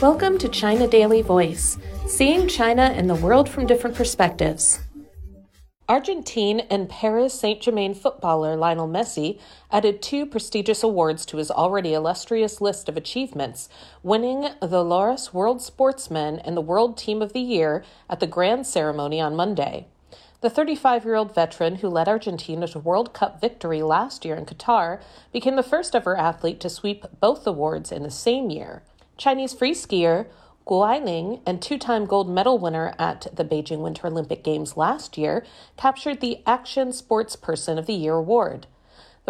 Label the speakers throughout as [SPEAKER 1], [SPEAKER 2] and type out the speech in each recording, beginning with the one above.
[SPEAKER 1] Welcome to China Daily Voice, seeing China and the world from different perspectives. Argentine and Paris Saint Germain footballer Lionel Messi added two prestigious awards to his already illustrious list of achievements, winning the Laureus World Sportsman and the World Team of the Year at the grand ceremony on Monday. The 35 year old veteran who led Argentina to World Cup victory last year in Qatar became the first ever athlete to sweep both awards in the same year. Chinese free skier Gu Ailing and two time gold medal winner at the Beijing Winter Olympic Games last year captured the Action Sports Person of the Year award.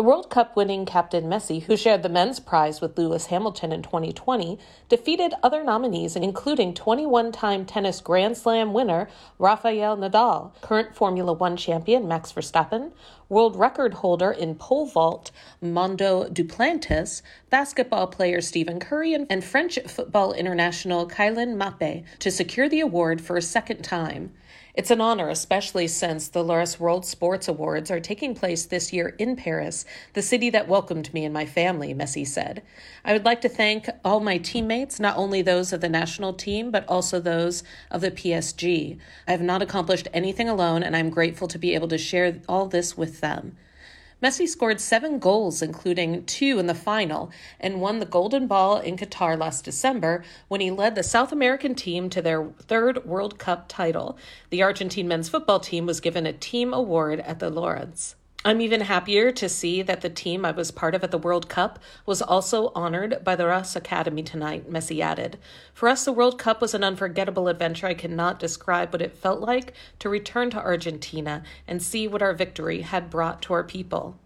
[SPEAKER 1] The World Cup winning captain Messi, who shared the men's prize with Lewis Hamilton in 2020, defeated other nominees, including 21 time tennis Grand Slam winner Rafael Nadal, current Formula One champion Max Verstappen, world record holder in pole vault Mondo Duplantis, basketball player Stephen Curry, and French football international Kylian Mbappe to secure the award for a second time. It's an honor, especially since the Laureus World Sports Awards are taking place this year in Paris, the city that welcomed me and my family, Messi said. I would like to thank all my teammates, not only those of the national team, but also those of the PSG. I have not accomplished anything alone, and I'm grateful to be able to share all this with them. Messi scored seven goals, including two in the final, and won the Golden Ball in Qatar last December when he led the South American team to their third World Cup title. The Argentine men's football team was given a team award at the Laureus. I'm even happier to see that the team I was part of at the World Cup was also honored by the Laureus Academy tonight, Messi added. For us, the World Cup was an unforgettable adventure. I cannot describe what it felt like to return to Argentina and see what our victory had brought to our people.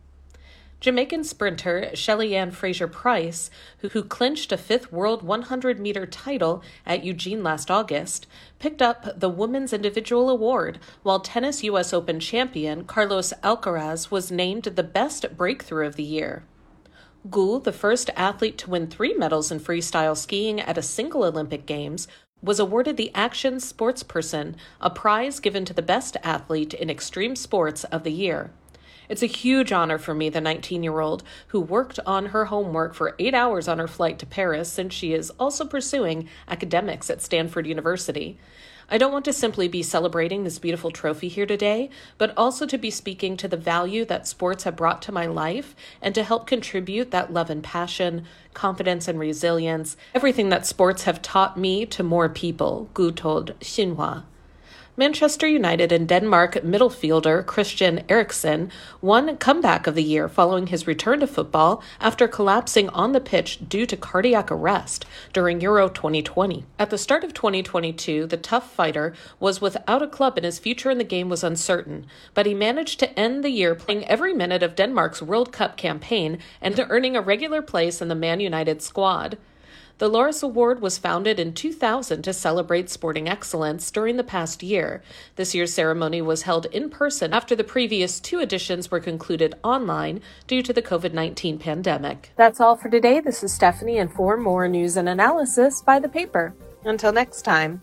[SPEAKER 1] Jamaican sprinter Shelly-Ann Fraser-Pryce, who, who clinched a fifth world 100 meter title at Eugene last August, picked up the Women's Individual Award, while tennis U.S. Open champion Carlos Alcaraz was named the best breakthrough of the year. Gu, the first athlete to win three medals in freestyle skiing at a single Olympic Games, was awarded the Action Sportsperson, a prize given to the best athlete in extreme sports of the year. It's a huge honor for me, the 19 year old, who worked on her homework for eight hours on her flight to Paris since she is also pursuing academics at Stanford University. I don't want to simply be celebrating this beautiful trophy here today, but also to be speaking to the value that sports have brought to my life and to help contribute that love and passion, confidence and resilience, everything that sports have taught me to more people, Gu told Xinhua. Manchester United and Denmark midfielder Christian Eriksen won comeback of the year following his return to football after collapsing on the pitch due to cardiac arrest during Euro 2020. At the start of 2022, the tough fighter was without a club and his future in the game was uncertain, but he managed to end the year playing every minute of Denmark's World Cup campaign and earning a regular place in the Man United squad. The Laureus Award was founded in 2000 to celebrate sporting excellence during the past year. This year's ceremony was held in person after the previous two editions were concluded online due to the COVID 19 pandemic. That's all for today. This is Stephanie, and for more news and analysis, buy the paper. Until next time.